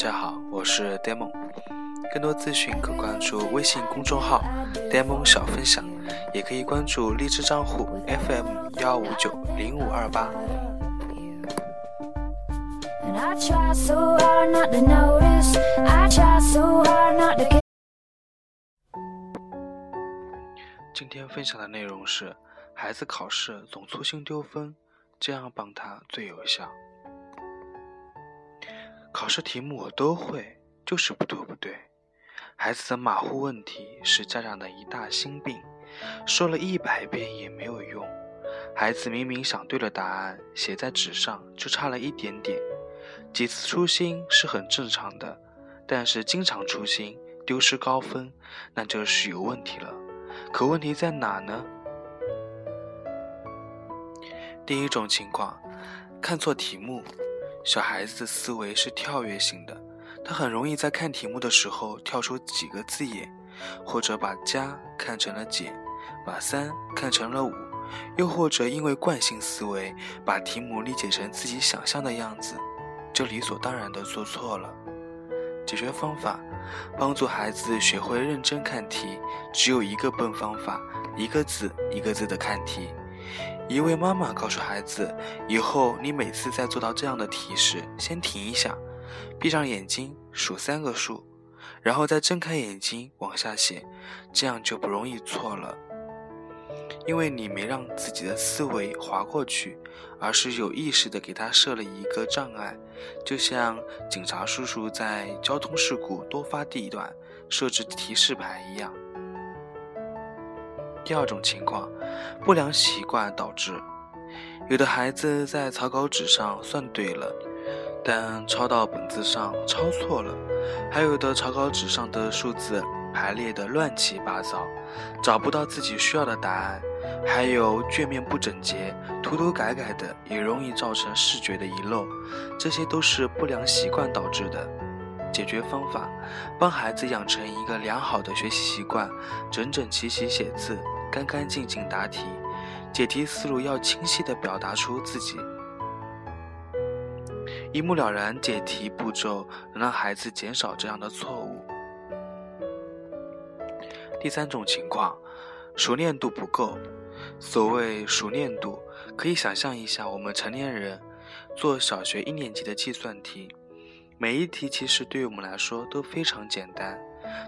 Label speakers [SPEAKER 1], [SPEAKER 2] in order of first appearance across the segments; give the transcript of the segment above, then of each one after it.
[SPEAKER 1] 家好，我是 Demon，更多资讯可关注微信公众号 Demon 小分享，也可以关注荔枝账户 FM 幺五九零五二八。今天分享的内容是：孩子考试总粗心丢分，这样帮他最有效。考试题目我都会，就是不对不对。孩子的马虎问题是家长的一大心病，说了一百遍也没有用。孩子明明想对了答案，写在纸上就差了一点点。几次粗心是很正常的，但是经常粗心丢失高分，那就是有问题了。可问题在哪呢？第一种情况，看错题目。小孩子的思维是跳跃型的，他很容易在看题目的时候跳出几个字眼，或者把加看成了减，把三看成了五，又或者因为惯性思维把题目理解成自己想象的样子，就理所当然的做错了。解决方法：帮助孩子学会认真看题，只有一个笨方法，一个字一个字的看题。一位妈妈告诉孩子：“以后你每次在做到这样的题时，先停一下，闭上眼睛数三个数，然后再睁开眼睛往下写，这样就不容易错了。因为你没让自己的思维划过去，而是有意识的给他设了一个障碍，就像警察叔叔在交通事故多发地段设置提示牌一样。”第二种情况，不良习惯导致有的孩子在草稿纸上算对了，但抄到本子上抄错了；还有的草稿纸上的数字排列的乱七八糟，找不到自己需要的答案；还有卷面不整洁，涂涂改改的，也容易造成视觉的遗漏。这些都是不良习惯导致的。解决方法：帮孩子养成一个良好的学习习惯，整整齐齐写字，干干净净答题。解题思路要清晰地表达出自己，一目了然。解题步骤能让孩子减少这样的错误。第三种情况，熟练度不够。所谓熟练度，可以想象一下，我们成年人做小学一年级的计算题。每一题其实对于我们来说都非常简单，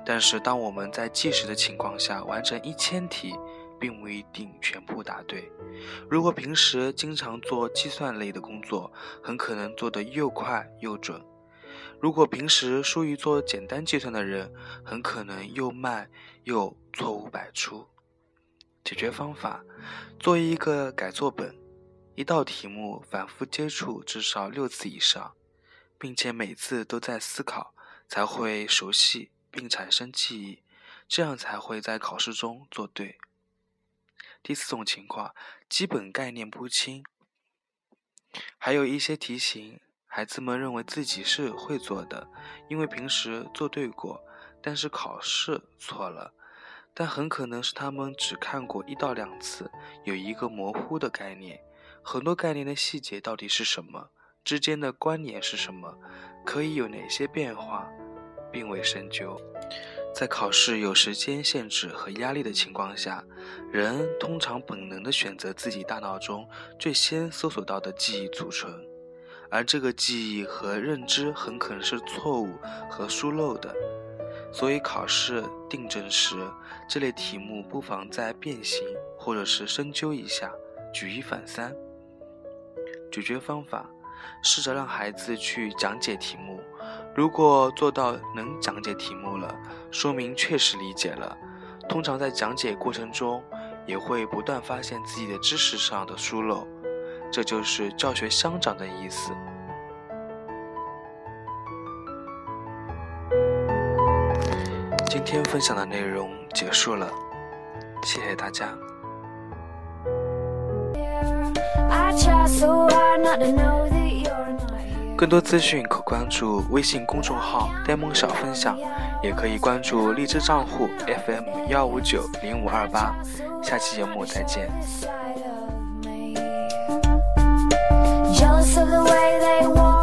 [SPEAKER 1] 但是当我们在计时的情况下完成一千题，并不一定全部答对。如果平时经常做计算类的工作，很可能做得又快又准；如果平时疏于做简单计算的人，很可能又慢又错误百出。解决方法：做一个改作本，一道题目反复接触至少六次以上。并且每次都在思考，才会熟悉并产生记忆，这样才会在考试中做对。第四种情况，基本概念不清，还有一些题型，孩子们认为自己是会做的，因为平时做对过，但是考试错了，但很可能是他们只看过一到两次，有一个模糊的概念，很多概念的细节到底是什么？之间的关联是什么？可以有哪些变化，并未深究。在考试有时间限制和压力的情况下，人通常本能地选择自己大脑中最先搜索到的记忆储存，而这个记忆和认知很可能是错误和疏漏的。所以考试订正时，这类题目不妨再变形或者是深究一下，举一反三。解决方法。试着让孩子去讲解题目，如果做到能讲解题目了，说明确实理解了。通常在讲解过程中，也会不断发现自己的知识上的疏漏，这就是教学相长的意思。今天分享的内容结束了，谢谢大家。更多资讯可关注微信公众号“呆萌小分享”，也可以关注荔枝账户 FM 幺五九零五二八。下期节目再见。Jealous of the way they walk